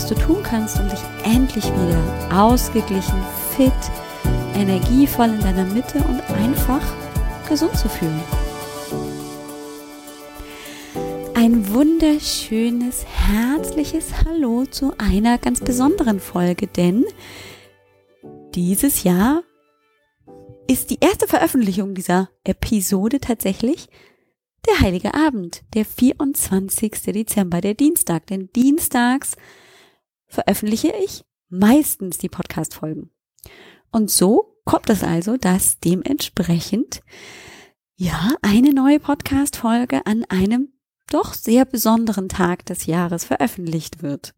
was du tun kannst, um dich endlich wieder ausgeglichen, fit, energievoll in deiner Mitte und einfach gesund zu fühlen. Ein wunderschönes, herzliches Hallo zu einer ganz besonderen Folge, denn dieses Jahr ist die erste Veröffentlichung dieser Episode tatsächlich der Heilige Abend, der 24. Dezember, der Dienstag. Denn dienstags veröffentliche ich meistens die Podcast-Folgen. Und so kommt es also, dass dementsprechend ja eine neue Podcast-Folge an einem doch sehr besonderen Tag des Jahres veröffentlicht wird.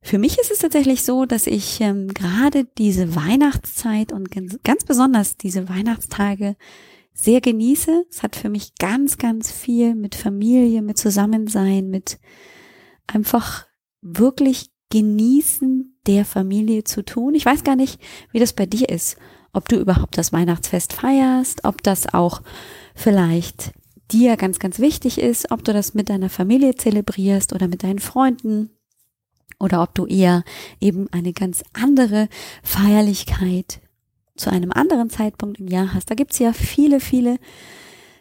Für mich ist es tatsächlich so, dass ich ähm, gerade diese Weihnachtszeit und ganz, besonders diese Weihnachtstage sehr genieße. Es hat für mich ganz, ganz viel mit Familie, mit Zusammensein, mit einfach wirklich Genießen der Familie zu tun. Ich weiß gar nicht, wie das bei dir ist, ob du überhaupt das Weihnachtsfest feierst, ob das auch vielleicht dir ganz, ganz wichtig ist, ob du das mit deiner Familie zelebrierst oder mit deinen Freunden oder ob du eher eben eine ganz andere Feierlichkeit zu einem anderen Zeitpunkt im Jahr hast. Da gibt's ja viele, viele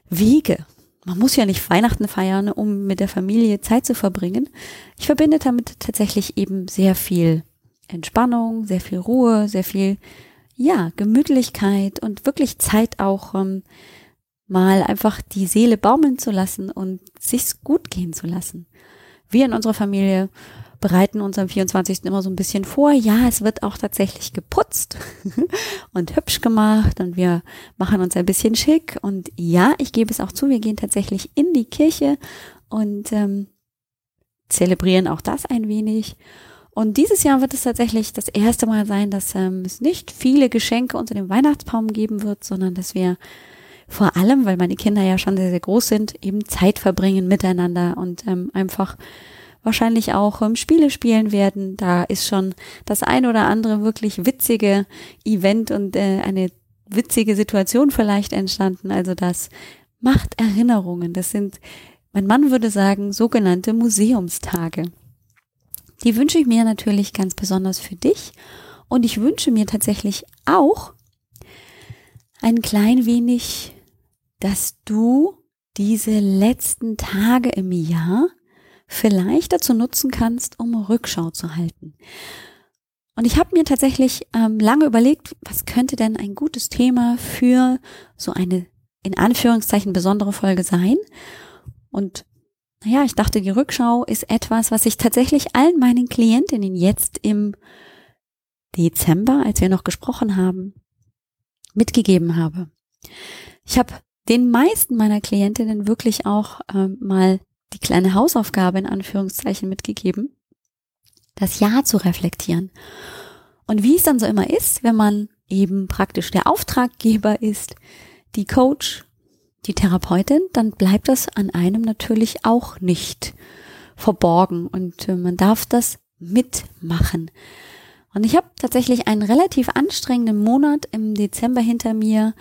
Wege, man muss ja nicht Weihnachten feiern, um mit der Familie Zeit zu verbringen. Ich verbinde damit tatsächlich eben sehr viel Entspannung, sehr viel Ruhe, sehr viel, ja, Gemütlichkeit und wirklich Zeit auch ähm, mal einfach die Seele baumeln zu lassen und sich's gut gehen zu lassen. Wir in unserer Familie bereiten uns am 24. immer so ein bisschen vor. Ja, es wird auch tatsächlich geputzt und hübsch gemacht und wir machen uns ein bisschen schick. Und ja, ich gebe es auch zu, wir gehen tatsächlich in die Kirche und ähm, zelebrieren auch das ein wenig. Und dieses Jahr wird es tatsächlich das erste Mal sein, dass ähm, es nicht viele Geschenke unter dem Weihnachtsbaum geben wird, sondern dass wir vor allem, weil meine Kinder ja schon sehr, sehr groß sind, eben Zeit verbringen miteinander und ähm, einfach wahrscheinlich auch ähm, Spiele spielen werden. Da ist schon das ein oder andere wirklich witzige Event und äh, eine witzige Situation vielleicht entstanden. Also das macht Erinnerungen. Das sind, mein Mann würde sagen, sogenannte Museumstage. Die wünsche ich mir natürlich ganz besonders für dich. Und ich wünsche mir tatsächlich auch ein klein wenig, dass du diese letzten Tage im Jahr vielleicht dazu nutzen kannst, um Rückschau zu halten. Und ich habe mir tatsächlich ähm, lange überlegt, was könnte denn ein gutes Thema für so eine in Anführungszeichen besondere Folge sein. Und naja, ich dachte, die Rückschau ist etwas, was ich tatsächlich allen meinen Klientinnen jetzt im Dezember, als wir noch gesprochen haben, mitgegeben habe. Ich habe den meisten meiner Klientinnen wirklich auch ähm, mal kleine Hausaufgabe in Anführungszeichen mitgegeben, das Jahr zu reflektieren. Und wie es dann so immer ist, wenn man eben praktisch der Auftraggeber ist, die Coach, die Therapeutin, dann bleibt das an einem natürlich auch nicht verborgen und äh, man darf das mitmachen. Und ich habe tatsächlich einen relativ anstrengenden Monat im Dezember hinter mir,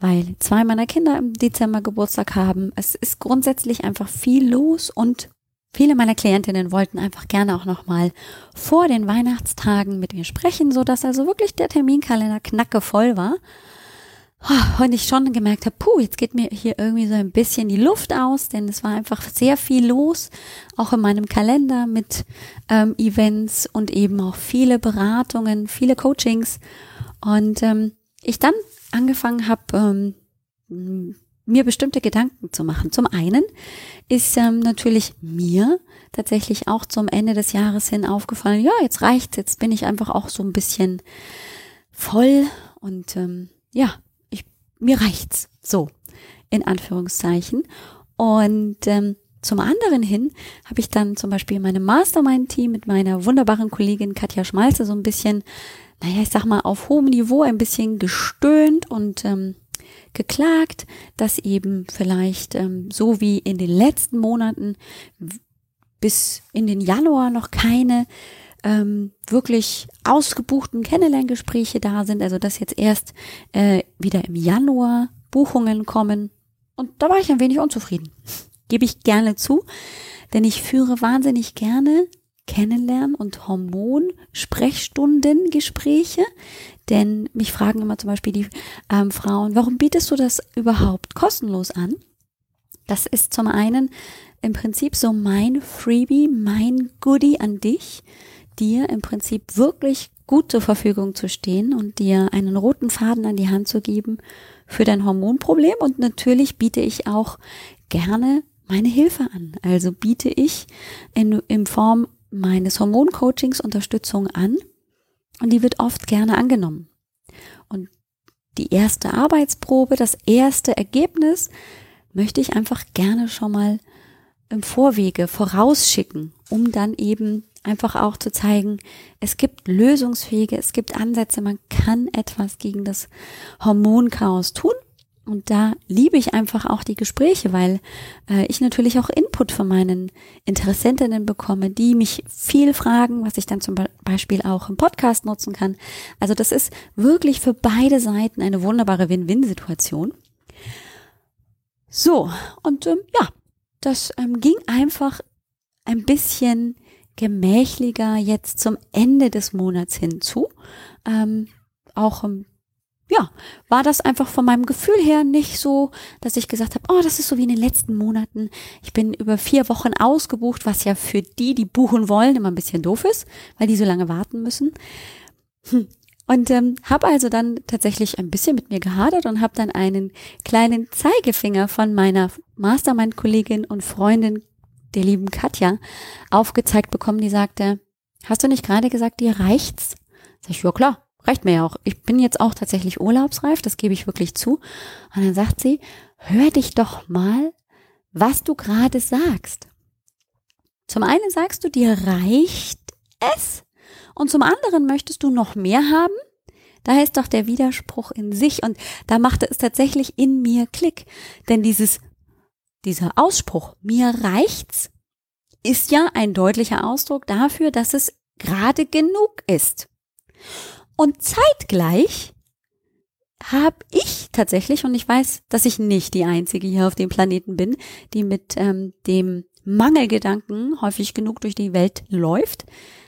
weil zwei meiner Kinder im Dezember Geburtstag haben. Es ist grundsätzlich einfach viel los und viele meiner Klientinnen wollten einfach gerne auch nochmal vor den Weihnachtstagen mit mir sprechen, so dass also wirklich der Terminkalender knacke voll war. Und ich schon gemerkt habe, puh, jetzt geht mir hier irgendwie so ein bisschen die Luft aus, denn es war einfach sehr viel los, auch in meinem Kalender mit ähm, Events und eben auch viele Beratungen, viele Coachings. Und ähm, ich dann angefangen habe, ähm, mir bestimmte Gedanken zu machen. Zum einen ist ähm, natürlich mir tatsächlich auch zum Ende des Jahres hin aufgefallen, ja, jetzt reicht's, jetzt bin ich einfach auch so ein bisschen voll und ähm, ja, ich, mir reicht's so in Anführungszeichen. Und ähm, zum anderen hin habe ich dann zum Beispiel in meinem Mastermind-Team mit meiner wunderbaren Kollegin Katja Schmalze so ein bisschen, naja, ich sag mal, auf hohem Niveau ein bisschen gestöhnt und ähm, geklagt, dass eben vielleicht ähm, so wie in den letzten Monaten bis in den Januar noch keine ähm, wirklich ausgebuchten Kennenlerngespräche da sind, also dass jetzt erst äh, wieder im Januar Buchungen kommen. Und da war ich ein wenig unzufrieden. Gebe ich gerne zu, denn ich führe wahnsinnig gerne Kennenlernen und Hormon-Sprechstunden-Gespräche. Denn mich fragen immer zum Beispiel die ähm, Frauen, warum bietest du das überhaupt kostenlos an? Das ist zum einen im Prinzip so mein Freebie, mein Goodie an dich, dir im Prinzip wirklich gut zur Verfügung zu stehen und dir einen roten Faden an die Hand zu geben für dein Hormonproblem. Und natürlich biete ich auch gerne meine Hilfe an. Also biete ich in, in Form meines Hormoncoachings Unterstützung an und die wird oft gerne angenommen. Und die erste Arbeitsprobe, das erste Ergebnis möchte ich einfach gerne schon mal im Vorwege vorausschicken, um dann eben einfach auch zu zeigen, es gibt Lösungswege, es gibt Ansätze, man kann etwas gegen das Hormonchaos tun. Und da liebe ich einfach auch die Gespräche, weil äh, ich natürlich auch Input von meinen Interessentinnen bekomme, die mich viel fragen, was ich dann zum Beispiel auch im Podcast nutzen kann. Also das ist wirklich für beide Seiten eine wunderbare Win-Win-Situation. So, und ähm, ja, das ähm, ging einfach ein bisschen gemächliger jetzt zum Ende des Monats hinzu. Ähm, auch ja, war das einfach von meinem Gefühl her nicht so, dass ich gesagt habe, oh, das ist so wie in den letzten Monaten. Ich bin über vier Wochen ausgebucht, was ja für die, die buchen wollen, immer ein bisschen doof ist, weil die so lange warten müssen. Hm. Und ähm, habe also dann tatsächlich ein bisschen mit mir gehadert und habe dann einen kleinen Zeigefinger von meiner Mastermind-Kollegin und Freundin, der lieben Katja, aufgezeigt bekommen, die sagte, hast du nicht gerade gesagt, dir reicht's? Sag ich, ja klar, reicht mir ja auch. Ich bin jetzt auch tatsächlich urlaubsreif, das gebe ich wirklich zu. Und dann sagt sie, hör dich doch mal, was du gerade sagst. Zum einen sagst du, dir reicht es und zum anderen möchtest du noch mehr haben? Da ist doch der Widerspruch in sich und da machte es tatsächlich in mir Klick. Denn dieses, dieser Ausspruch, mir reicht's, ist ja ein deutlicher Ausdruck dafür, dass es gerade genug ist. Und zeitgleich habe ich tatsächlich, und ich weiß, dass ich nicht die Einzige hier auf dem Planeten bin, die mit ähm, dem Mangelgedanken häufig genug durch die Welt läuft,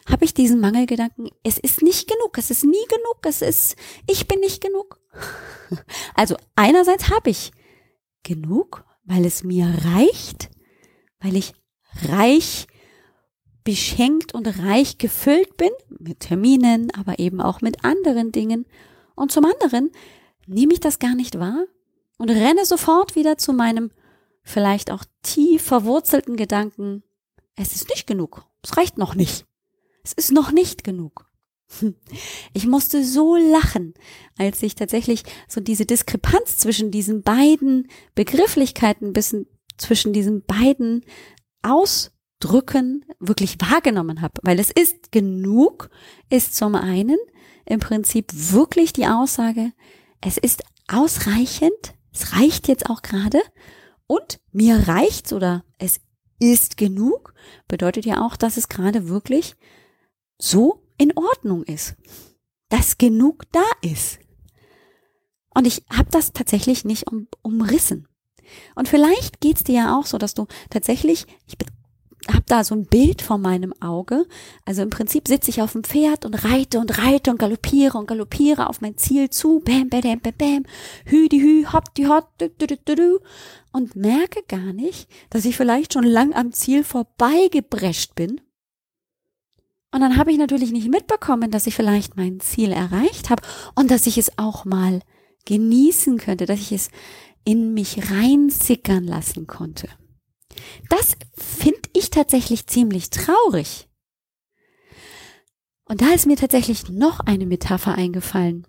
habe ich diesen Mangelgedanken, es ist nicht genug, es ist nie genug, es ist, ich bin nicht genug. Also einerseits habe ich genug, weil es mir reicht, weil ich reich beschenkt und reich gefüllt bin mit Terminen, aber eben auch mit anderen Dingen. Und zum anderen nehme ich das gar nicht wahr und renne sofort wieder zu meinem vielleicht auch tief verwurzelten Gedanken, es ist nicht genug, es reicht noch nicht. Es ist noch nicht genug. Ich musste so lachen, als ich tatsächlich so diese Diskrepanz zwischen diesen beiden Begrifflichkeiten, zwischen diesen beiden Ausdrücken wirklich wahrgenommen habe. Weil es ist genug, ist zum einen im Prinzip wirklich die Aussage, es ist ausreichend, es reicht jetzt auch gerade und mir reicht's oder es ist genug, bedeutet ja auch, dass es gerade wirklich so in Ordnung ist, dass genug da ist. Und ich habe das tatsächlich nicht um, umrissen. Und vielleicht geht's dir ja auch so, dass du tatsächlich, ich habe da so ein Bild vor meinem Auge. Also im Prinzip sitze ich auf dem Pferd und reite und reite und galoppiere und galoppiere auf mein Ziel zu. Bam, bam, bam, bam, bam. Hü, die hü, hopp, die hopp, du, du, du, du. Und merke gar nicht, dass ich vielleicht schon lang am Ziel vorbeigebrescht bin und dann habe ich natürlich nicht mitbekommen, dass ich vielleicht mein Ziel erreicht habe und dass ich es auch mal genießen könnte, dass ich es in mich reinsickern lassen konnte. Das finde ich tatsächlich ziemlich traurig. Und da ist mir tatsächlich noch eine Metapher eingefallen.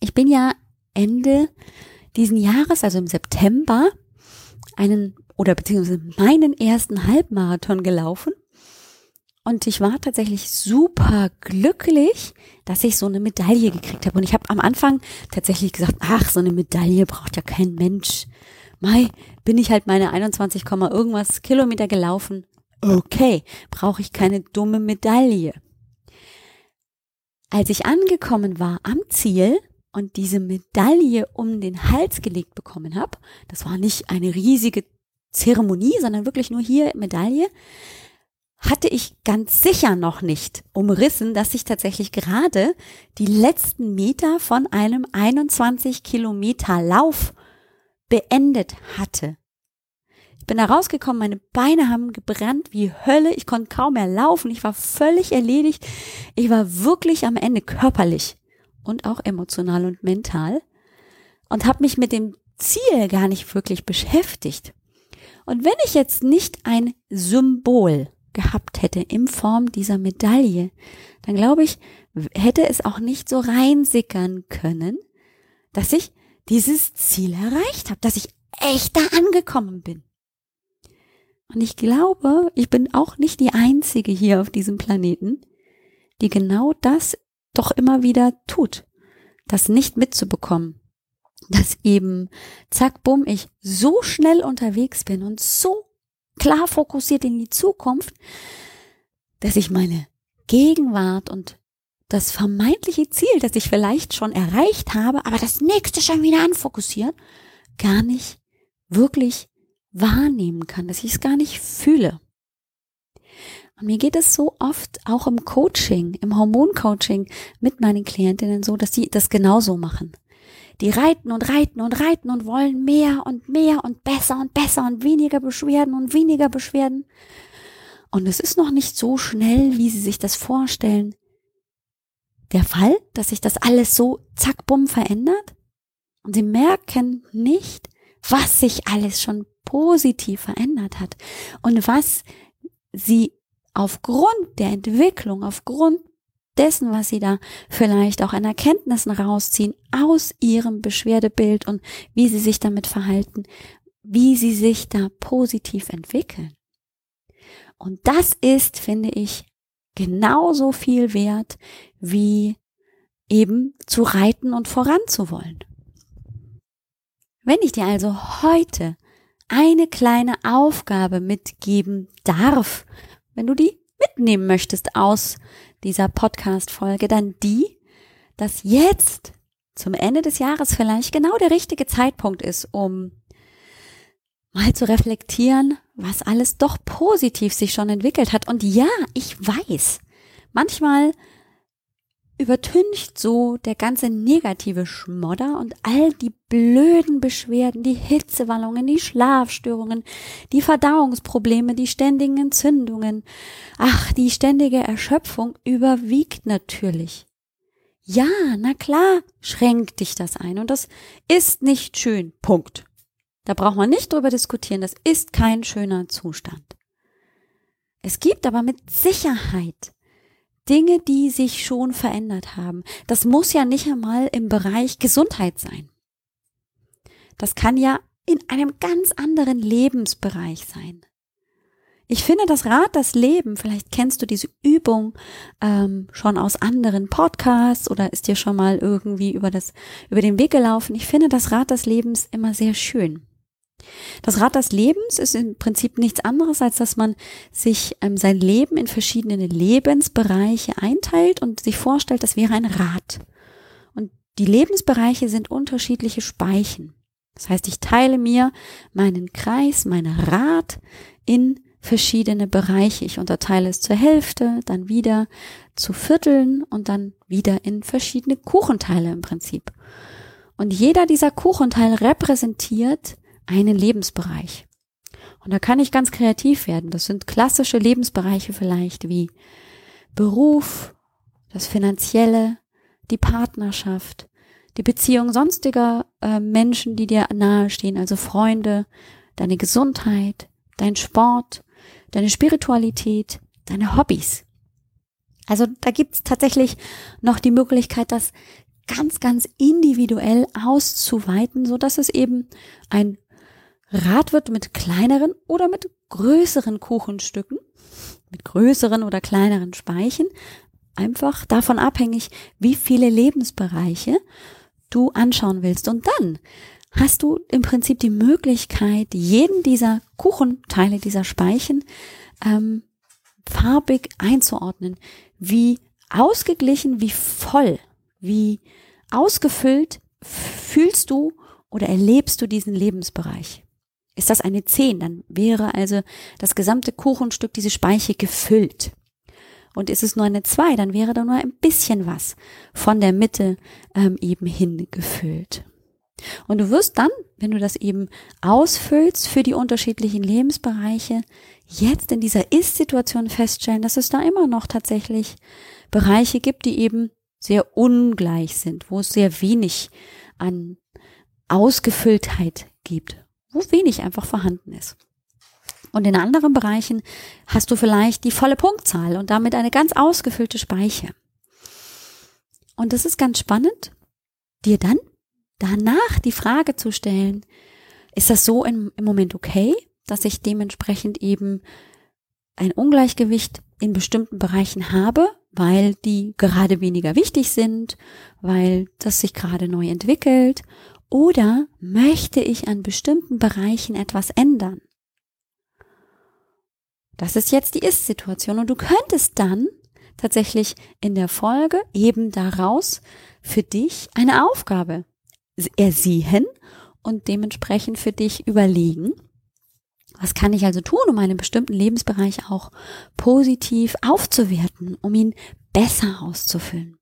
Ich bin ja Ende diesen Jahres, also im September, einen oder beziehungsweise meinen ersten Halbmarathon gelaufen. Und ich war tatsächlich super glücklich, dass ich so eine Medaille gekriegt habe. Und ich habe am Anfang tatsächlich gesagt, ach, so eine Medaille braucht ja kein Mensch. Mai, bin ich halt meine 21, irgendwas Kilometer gelaufen. Okay, brauche ich keine dumme Medaille. Als ich angekommen war am Ziel und diese Medaille um den Hals gelegt bekommen habe, das war nicht eine riesige Zeremonie, sondern wirklich nur hier Medaille, hatte ich ganz sicher noch nicht umrissen, dass ich tatsächlich gerade die letzten Meter von einem 21 Kilometer Lauf beendet hatte. Bin da rausgekommen, meine Beine haben gebrannt wie Hölle, ich konnte kaum mehr laufen, ich war völlig erledigt, ich war wirklich am Ende körperlich und auch emotional und mental und habe mich mit dem Ziel gar nicht wirklich beschäftigt. Und wenn ich jetzt nicht ein Symbol gehabt hätte in Form dieser Medaille, dann glaube ich, hätte es auch nicht so reinsickern können, dass ich dieses Ziel erreicht habe, dass ich echt da angekommen bin. Und ich glaube, ich bin auch nicht die Einzige hier auf diesem Planeten, die genau das doch immer wieder tut, das nicht mitzubekommen, dass eben, zack, bumm, ich so schnell unterwegs bin und so klar fokussiert in die Zukunft, dass ich meine Gegenwart und das vermeintliche Ziel, das ich vielleicht schon erreicht habe, aber das nächste schon wieder anfokussiert, gar nicht wirklich wahrnehmen kann, dass ich es gar nicht fühle. Und mir geht es so oft auch im Coaching, im Hormoncoaching mit meinen Klientinnen so, dass sie das genauso machen. Die reiten und reiten und reiten und wollen mehr und mehr und besser und besser und weniger Beschwerden und weniger Beschwerden. Und es ist noch nicht so schnell, wie sie sich das vorstellen. Der Fall, dass sich das alles so zack bumm verändert und sie merken nicht, was sich alles schon positiv verändert hat und was sie aufgrund der Entwicklung, aufgrund dessen, was sie da vielleicht auch an Erkenntnissen rausziehen aus ihrem Beschwerdebild und wie sie sich damit verhalten, wie sie sich da positiv entwickeln. Und das ist, finde ich, genauso viel wert wie eben zu reiten und voranzuwollen. Wenn ich dir also heute eine kleine Aufgabe mitgeben darf, wenn du die mitnehmen möchtest aus dieser Podcast-Folge dann die, dass jetzt zum Ende des Jahres vielleicht genau der richtige Zeitpunkt ist, um mal zu reflektieren, was alles doch positiv sich schon entwickelt hat. Und ja, ich weiß, manchmal übertüncht so der ganze negative Schmodder und all die blöden Beschwerden, die Hitzewallungen, die Schlafstörungen, die Verdauungsprobleme, die ständigen Entzündungen. Ach, die ständige Erschöpfung überwiegt natürlich. Ja, na klar, schränkt dich das ein und das ist nicht schön. Punkt. Da braucht man nicht drüber diskutieren, das ist kein schöner Zustand. Es gibt aber mit Sicherheit Dinge, die sich schon verändert haben. Das muss ja nicht einmal im Bereich Gesundheit sein. Das kann ja in einem ganz anderen Lebensbereich sein. Ich finde das Rad das Leben, vielleicht kennst du diese Übung ähm, schon aus anderen Podcasts oder ist dir schon mal irgendwie über das über den Weg gelaufen. Ich finde das Rad des Lebens immer sehr schön. Das Rad des Lebens ist im Prinzip nichts anderes, als dass man sich ähm, sein Leben in verschiedene Lebensbereiche einteilt und sich vorstellt, das wäre ein Rad. Und die Lebensbereiche sind unterschiedliche Speichen. Das heißt, ich teile mir meinen Kreis, mein Rad in verschiedene Bereiche. Ich unterteile es zur Hälfte, dann wieder zu Vierteln und dann wieder in verschiedene Kuchenteile im Prinzip. Und jeder dieser Kuchenteile repräsentiert einen Lebensbereich. Und da kann ich ganz kreativ werden. Das sind klassische Lebensbereiche vielleicht wie Beruf, das Finanzielle, die Partnerschaft, die Beziehung sonstiger äh, Menschen, die dir nahestehen, also Freunde, deine Gesundheit, dein Sport, deine Spiritualität, deine Hobbys. Also da gibt's tatsächlich noch die Möglichkeit, das ganz, ganz individuell auszuweiten, so dass es eben ein Rat wird mit kleineren oder mit größeren Kuchenstücken, mit größeren oder kleineren Speichen, einfach davon abhängig, wie viele Lebensbereiche du anschauen willst. Und dann hast du im Prinzip die Möglichkeit, jeden dieser Kuchenteile, dieser Speichen ähm, farbig einzuordnen, wie ausgeglichen, wie voll, wie ausgefüllt fühlst du oder erlebst du diesen Lebensbereich. Ist das eine 10, dann wäre also das gesamte Kuchenstück, diese Speiche gefüllt. Und ist es nur eine 2, dann wäre da nur ein bisschen was von der Mitte ähm, eben hingefüllt. Und du wirst dann, wenn du das eben ausfüllst für die unterschiedlichen Lebensbereiche, jetzt in dieser Ist-Situation feststellen, dass es da immer noch tatsächlich Bereiche gibt, die eben sehr ungleich sind, wo es sehr wenig an Ausgefülltheit gibt, wo wenig einfach vorhanden ist. Und in anderen Bereichen hast du vielleicht die volle Punktzahl und damit eine ganz ausgefüllte Speiche. Und das ist ganz spannend, dir dann danach die Frage zu stellen, ist das so im, im Moment okay, dass ich dementsprechend eben ein Ungleichgewicht in bestimmten Bereichen habe, weil die gerade weniger wichtig sind, weil das sich gerade neu entwickelt, oder möchte ich an bestimmten Bereichen etwas ändern? Das ist jetzt die Ist-Situation und du könntest dann tatsächlich in der Folge eben daraus für dich eine Aufgabe ersehen und dementsprechend für dich überlegen, was kann ich also tun, um einen bestimmten Lebensbereich auch positiv aufzuwerten, um ihn besser auszufüllen.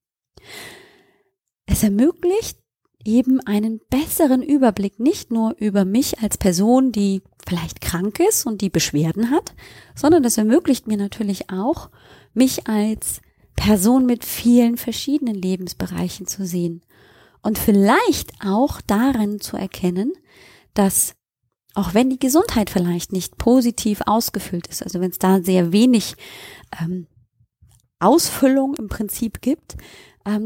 Es ermöglicht eben einen besseren Überblick nicht nur über mich als Person, die vielleicht krank ist und die Beschwerden hat, sondern es ermöglicht mir natürlich auch, mich als Person mit vielen verschiedenen Lebensbereichen zu sehen und vielleicht auch darin zu erkennen, dass auch wenn die Gesundheit vielleicht nicht positiv ausgefüllt ist, also wenn es da sehr wenig ähm, Ausfüllung im Prinzip gibt,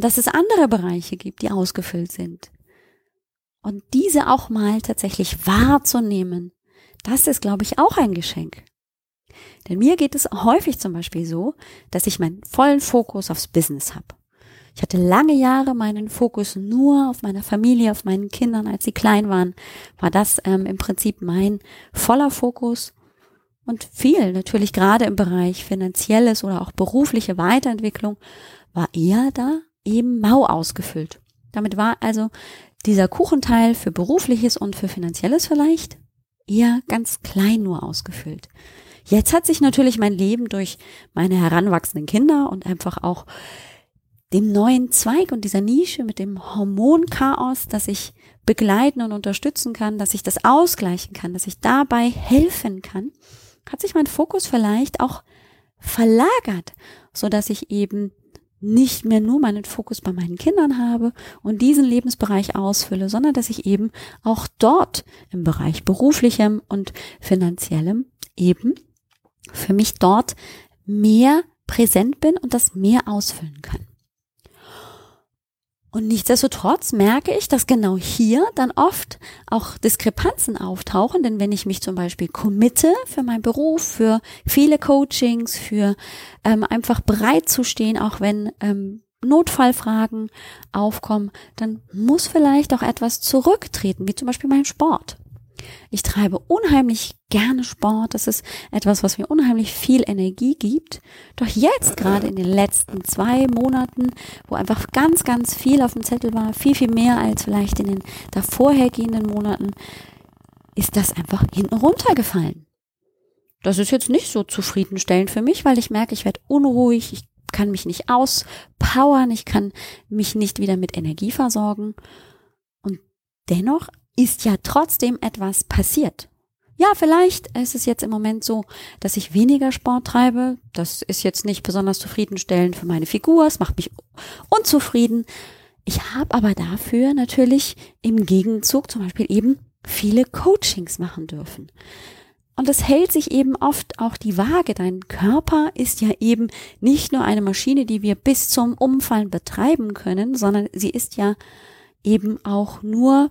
dass es andere Bereiche gibt, die ausgefüllt sind. Und diese auch mal tatsächlich wahrzunehmen, das ist, glaube ich, auch ein Geschenk. Denn mir geht es häufig zum Beispiel so, dass ich meinen vollen Fokus aufs Business habe. Ich hatte lange Jahre meinen Fokus nur auf meiner Familie, auf meinen Kindern, als sie klein waren, war das ähm, im Prinzip mein voller Fokus. Und viel, natürlich gerade im Bereich finanzielles oder auch berufliche Weiterentwicklung, war eher da eben mau ausgefüllt. Damit war also dieser Kuchenteil für berufliches und für finanzielles vielleicht eher ganz klein nur ausgefüllt. Jetzt hat sich natürlich mein Leben durch meine heranwachsenden Kinder und einfach auch dem neuen Zweig und dieser Nische mit dem Hormonchaos, dass ich begleiten und unterstützen kann, dass ich das ausgleichen kann, dass ich dabei helfen kann, hat sich mein Fokus vielleicht auch verlagert, so dass ich eben nicht mehr nur meinen Fokus bei meinen Kindern habe und diesen Lebensbereich ausfülle, sondern dass ich eben auch dort im Bereich beruflichem und finanziellem eben für mich dort mehr präsent bin und das mehr ausfüllen kann. Und nichtsdestotrotz merke ich, dass genau hier dann oft auch Diskrepanzen auftauchen, denn wenn ich mich zum Beispiel committe für meinen Beruf, für viele Coachings, für ähm, einfach bereit zu stehen, auch wenn ähm, Notfallfragen aufkommen, dann muss vielleicht auch etwas zurücktreten, wie zum Beispiel mein Sport. Ich treibe unheimlich gerne Sport. Das ist etwas, was mir unheimlich viel Energie gibt. Doch jetzt, gerade in den letzten zwei Monaten, wo einfach ganz, ganz viel auf dem Zettel war, viel, viel mehr als vielleicht in den davorhergehenden Monaten, ist das einfach hinten runtergefallen. Das ist jetzt nicht so zufriedenstellend für mich, weil ich merke, ich werde unruhig, ich kann mich nicht auspowern, ich kann mich nicht wieder mit Energie versorgen. Und dennoch ist ja trotzdem etwas passiert. Ja, vielleicht ist es jetzt im Moment so, dass ich weniger Sport treibe. Das ist jetzt nicht besonders zufriedenstellend für meine Figur. Es macht mich unzufrieden. Ich habe aber dafür natürlich im Gegenzug zum Beispiel eben viele Coachings machen dürfen. Und es hält sich eben oft auch die Waage. Dein Körper ist ja eben nicht nur eine Maschine, die wir bis zum Umfallen betreiben können, sondern sie ist ja eben auch nur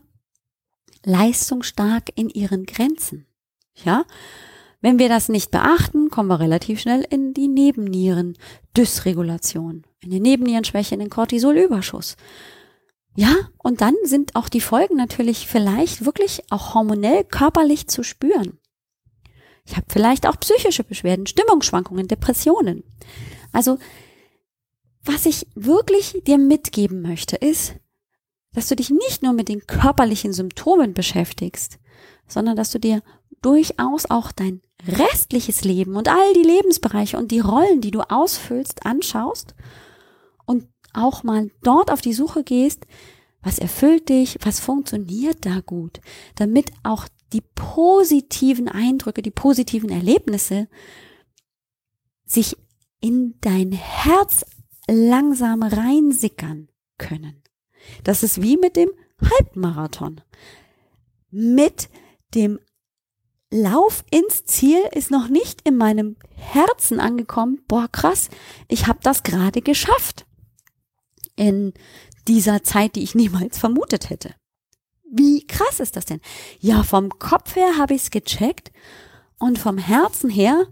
leistungsstark in ihren Grenzen. Ja? Wenn wir das nicht beachten, kommen wir relativ schnell in die Nebennieren-Dysregulation, in die Nebennierenschwäche, in den Cortisolüberschuss. Ja, und dann sind auch die Folgen natürlich vielleicht wirklich auch hormonell körperlich zu spüren. Ich habe vielleicht auch psychische Beschwerden, Stimmungsschwankungen, Depressionen. Also, was ich wirklich dir mitgeben möchte, ist, dass du dich nicht nur mit den körperlichen Symptomen beschäftigst, sondern dass du dir durchaus auch dein restliches Leben und all die Lebensbereiche und die Rollen, die du ausfüllst, anschaust und auch mal dort auf die Suche gehst, was erfüllt dich, was funktioniert da gut, damit auch die positiven Eindrücke, die positiven Erlebnisse sich in dein Herz langsam reinsickern können. Das ist wie mit dem Halbmarathon. Mit dem Lauf ins Ziel ist noch nicht in meinem Herzen angekommen. Boah, krass, ich habe das gerade geschafft. In dieser Zeit, die ich niemals vermutet hätte. Wie krass ist das denn? Ja, vom Kopf her habe ich es gecheckt und vom Herzen her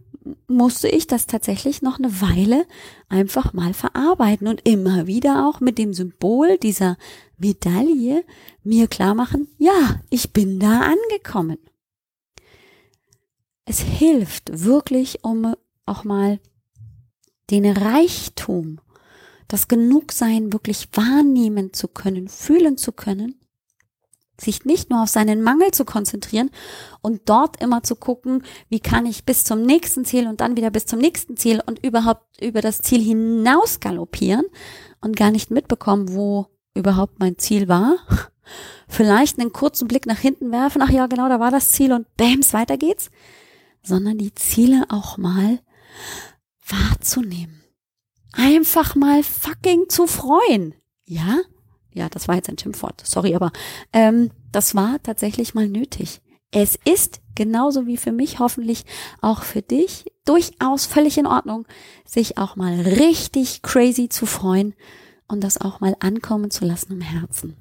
musste ich das tatsächlich noch eine Weile einfach mal verarbeiten und immer wieder auch mit dem Symbol dieser Medaille mir klar machen, ja, ich bin da angekommen. Es hilft wirklich, um auch mal den Reichtum, das Genugsein wirklich wahrnehmen zu können, fühlen zu können sich nicht nur auf seinen Mangel zu konzentrieren und dort immer zu gucken, wie kann ich bis zum nächsten Ziel und dann wieder bis zum nächsten Ziel und überhaupt über das Ziel hinaus galoppieren und gar nicht mitbekommen, wo überhaupt mein Ziel war. Vielleicht einen kurzen Blick nach hinten werfen, ach ja, genau, da war das Ziel und bams, weiter geht's. Sondern die Ziele auch mal wahrzunehmen. Einfach mal fucking zu freuen. Ja? Ja, das war jetzt ein Schimpfwort, sorry, aber ähm, das war tatsächlich mal nötig. Es ist genauso wie für mich hoffentlich auch für dich durchaus völlig in Ordnung, sich auch mal richtig crazy zu freuen und das auch mal ankommen zu lassen im Herzen.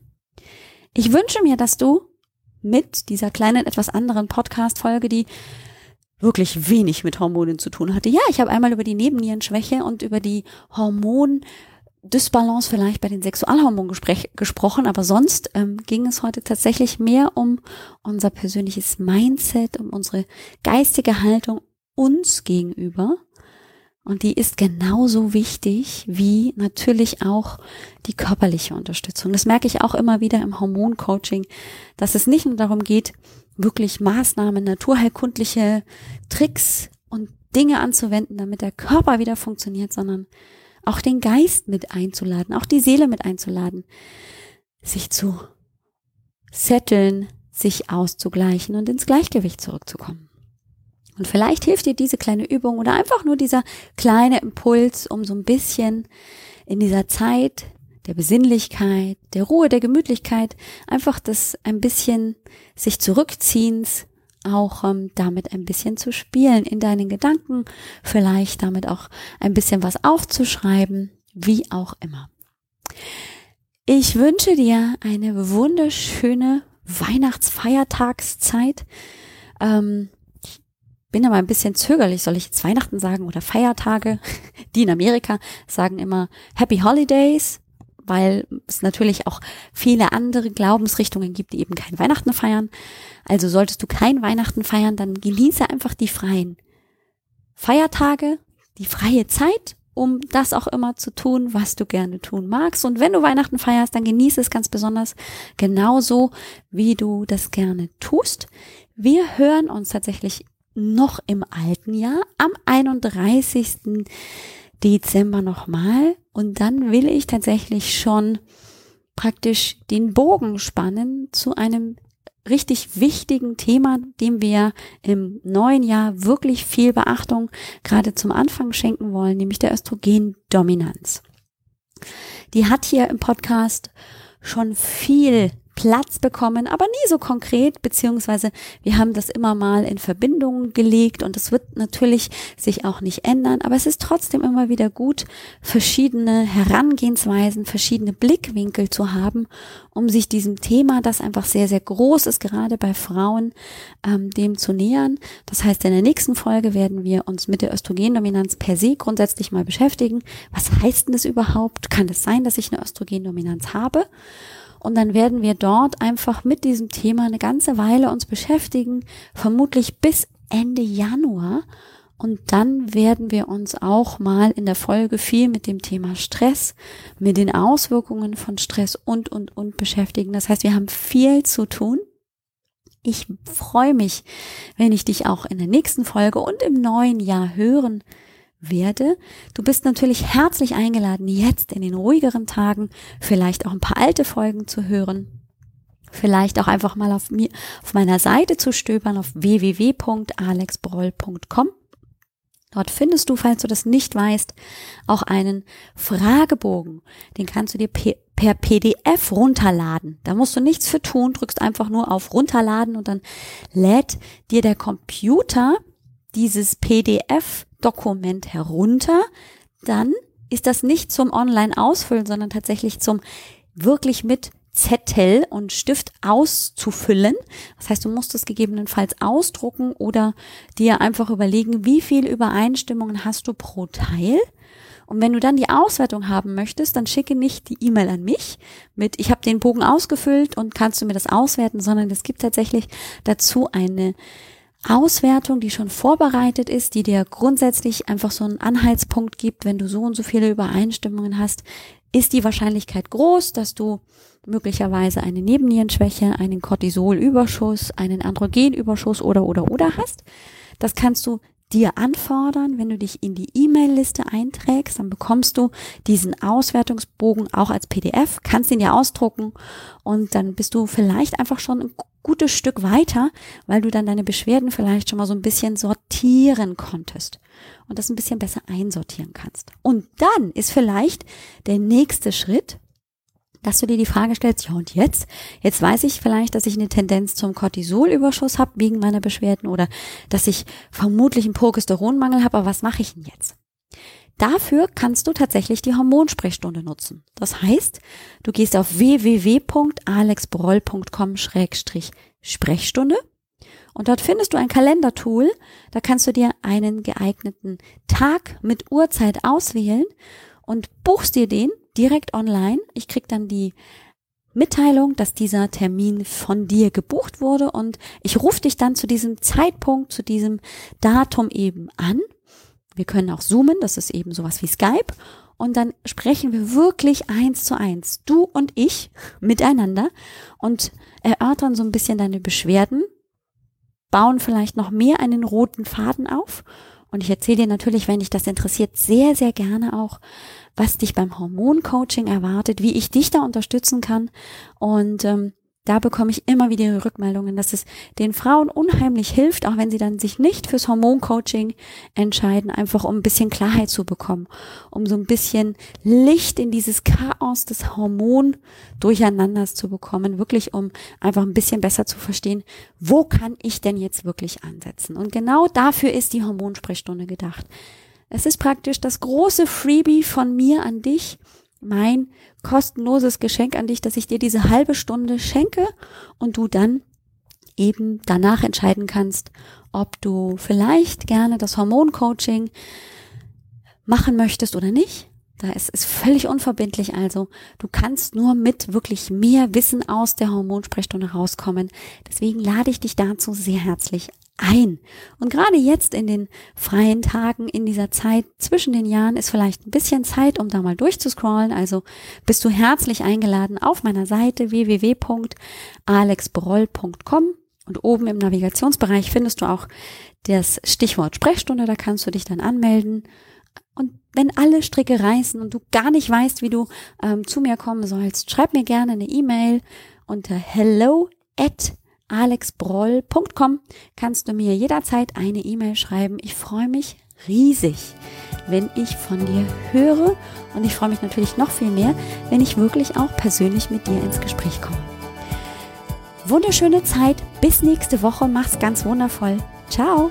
Ich wünsche mir, dass du mit dieser kleinen, etwas anderen Podcast-Folge, die wirklich wenig mit Hormonen zu tun hatte. Ja, ich habe einmal über die Nebennierenschwäche und über die Hormon Dysbalance vielleicht bei den Sexualhormonen gesprochen, aber sonst ähm, ging es heute tatsächlich mehr um unser persönliches Mindset, um unsere geistige Haltung uns gegenüber. Und die ist genauso wichtig wie natürlich auch die körperliche Unterstützung. Das merke ich auch immer wieder im Hormoncoaching, dass es nicht nur darum geht, wirklich Maßnahmen, naturheilkundliche Tricks und Dinge anzuwenden, damit der Körper wieder funktioniert, sondern auch den Geist mit einzuladen, auch die Seele mit einzuladen, sich zu setteln, sich auszugleichen und ins Gleichgewicht zurückzukommen. Und vielleicht hilft dir diese kleine Übung oder einfach nur dieser kleine Impuls, um so ein bisschen in dieser Zeit der Besinnlichkeit, der Ruhe, der Gemütlichkeit, einfach das ein bisschen sich zurückziehens auch ähm, damit ein bisschen zu spielen in deinen Gedanken, vielleicht damit auch ein bisschen was aufzuschreiben, wie auch immer. Ich wünsche dir eine wunderschöne Weihnachtsfeiertagszeit. Ähm, ich bin aber ein bisschen zögerlich, soll ich jetzt Weihnachten sagen oder Feiertage? Die in Amerika sagen immer Happy Holidays weil es natürlich auch viele andere Glaubensrichtungen gibt, die eben kein Weihnachten feiern. Also solltest du kein Weihnachten feiern, dann genieße einfach die freien Feiertage, die freie Zeit, um das auch immer zu tun, was du gerne tun magst. Und wenn du Weihnachten feierst, dann genieße es ganz besonders genauso, wie du das gerne tust. Wir hören uns tatsächlich noch im alten Jahr am 31. Dezember nochmal und dann will ich tatsächlich schon praktisch den Bogen spannen zu einem richtig wichtigen Thema, dem wir im neuen Jahr wirklich viel Beachtung gerade zum Anfang schenken wollen, nämlich der Östrogendominanz. Die hat hier im Podcast schon viel Platz bekommen, aber nie so konkret, beziehungsweise wir haben das immer mal in Verbindung gelegt und es wird natürlich sich auch nicht ändern, aber es ist trotzdem immer wieder gut, verschiedene Herangehensweisen, verschiedene Blickwinkel zu haben, um sich diesem Thema, das einfach sehr, sehr groß ist, gerade bei Frauen, ähm, dem zu nähern. Das heißt, in der nächsten Folge werden wir uns mit der Östrogendominanz per se grundsätzlich mal beschäftigen. Was heißt denn das überhaupt? Kann es sein, dass ich eine Östrogendominanz habe? Und dann werden wir dort einfach mit diesem Thema eine ganze Weile uns beschäftigen, vermutlich bis Ende Januar. Und dann werden wir uns auch mal in der Folge viel mit dem Thema Stress, mit den Auswirkungen von Stress und, und, und beschäftigen. Das heißt, wir haben viel zu tun. Ich freue mich, wenn ich dich auch in der nächsten Folge und im neuen Jahr hören werde. Du bist natürlich herzlich eingeladen, jetzt in den ruhigeren Tagen vielleicht auch ein paar alte Folgen zu hören. Vielleicht auch einfach mal auf mir, auf meiner Seite zu stöbern auf www.alexbroll.com. Dort findest du, falls du das nicht weißt, auch einen Fragebogen. Den kannst du dir per PDF runterladen. Da musst du nichts für tun, drückst einfach nur auf runterladen und dann lädt dir der Computer dieses PDF-Dokument herunter, dann ist das nicht zum Online-Ausfüllen, sondern tatsächlich zum wirklich mit Zettel und Stift auszufüllen. Das heißt, du musst es gegebenenfalls ausdrucken oder dir einfach überlegen, wie viel Übereinstimmungen hast du pro Teil. Und wenn du dann die Auswertung haben möchtest, dann schicke nicht die E-Mail an mich mit, ich habe den Bogen ausgefüllt und kannst du mir das auswerten, sondern es gibt tatsächlich dazu eine Auswertung, die schon vorbereitet ist, die dir grundsätzlich einfach so einen Anhaltspunkt gibt, wenn du so und so viele Übereinstimmungen hast, ist die Wahrscheinlichkeit groß, dass du möglicherweise eine Nebennierenschwäche, einen Cortisolüberschuss, einen Androgenüberschuss oder oder oder hast. Das kannst du dir anfordern, wenn du dich in die E-Mail-Liste einträgst, dann bekommst du diesen Auswertungsbogen auch als PDF, kannst ihn ja ausdrucken und dann bist du vielleicht einfach schon ein gutes Stück weiter, weil du dann deine Beschwerden vielleicht schon mal so ein bisschen sortieren konntest und das ein bisschen besser einsortieren kannst. Und dann ist vielleicht der nächste Schritt, dass du dir die Frage stellst, ja und jetzt? Jetzt weiß ich vielleicht, dass ich eine Tendenz zum Cortisolüberschuss habe wegen meiner Beschwerden oder dass ich vermutlich einen Progesteronmangel habe, aber was mache ich denn jetzt? Dafür kannst du tatsächlich die Hormonsprechstunde nutzen. Das heißt, du gehst auf www.alexbroll.com-sprechstunde und dort findest du ein Kalendertool. Da kannst du dir einen geeigneten Tag mit Uhrzeit auswählen und buchst dir den direkt online. Ich krieg dann die Mitteilung, dass dieser Termin von dir gebucht wurde und ich rufe dich dann zu diesem Zeitpunkt, zu diesem Datum eben an. Wir können auch zoomen, das ist eben sowas wie Skype und dann sprechen wir wirklich eins zu eins, du und ich miteinander und erörtern so ein bisschen deine Beschwerden, bauen vielleicht noch mehr einen roten Faden auf und ich erzähle dir natürlich, wenn dich das interessiert, sehr, sehr gerne auch, was dich beim Hormoncoaching erwartet, wie ich dich da unterstützen kann. Und ähm, da bekomme ich immer wieder Rückmeldungen, dass es den Frauen unheimlich hilft, auch wenn sie dann sich nicht fürs Hormoncoaching entscheiden, einfach um ein bisschen Klarheit zu bekommen, um so ein bisschen Licht in dieses Chaos des Hormon durcheinanders zu bekommen, wirklich um einfach ein bisschen besser zu verstehen, wo kann ich denn jetzt wirklich ansetzen? Und genau dafür ist die Hormonsprechstunde gedacht. Es ist praktisch das große Freebie von mir an dich, mein kostenloses Geschenk an dich, dass ich dir diese halbe Stunde schenke und du dann eben danach entscheiden kannst, ob du vielleicht gerne das Hormoncoaching machen möchtest oder nicht. Da ist es völlig unverbindlich. Also du kannst nur mit wirklich mehr Wissen aus der Hormonsprechstunde rauskommen. Deswegen lade ich dich dazu sehr herzlich ein. Und gerade jetzt in den freien Tagen, in dieser Zeit zwischen den Jahren ist vielleicht ein bisschen Zeit, um da mal durchzuscrollen. Also bist du herzlich eingeladen auf meiner Seite www.alexbroll.com und oben im Navigationsbereich findest du auch das Stichwort Sprechstunde. Da kannst du dich dann anmelden. Und wenn alle Stricke reißen und du gar nicht weißt, wie du ähm, zu mir kommen sollst, schreib mir gerne eine E-Mail unter hello at alexbroll.com kannst du mir jederzeit eine E-Mail schreiben. Ich freue mich riesig, wenn ich von dir höre und ich freue mich natürlich noch viel mehr, wenn ich wirklich auch persönlich mit dir ins Gespräch komme. wunderschöne Zeit. Bis nächste Woche. Mach's ganz wundervoll. Ciao.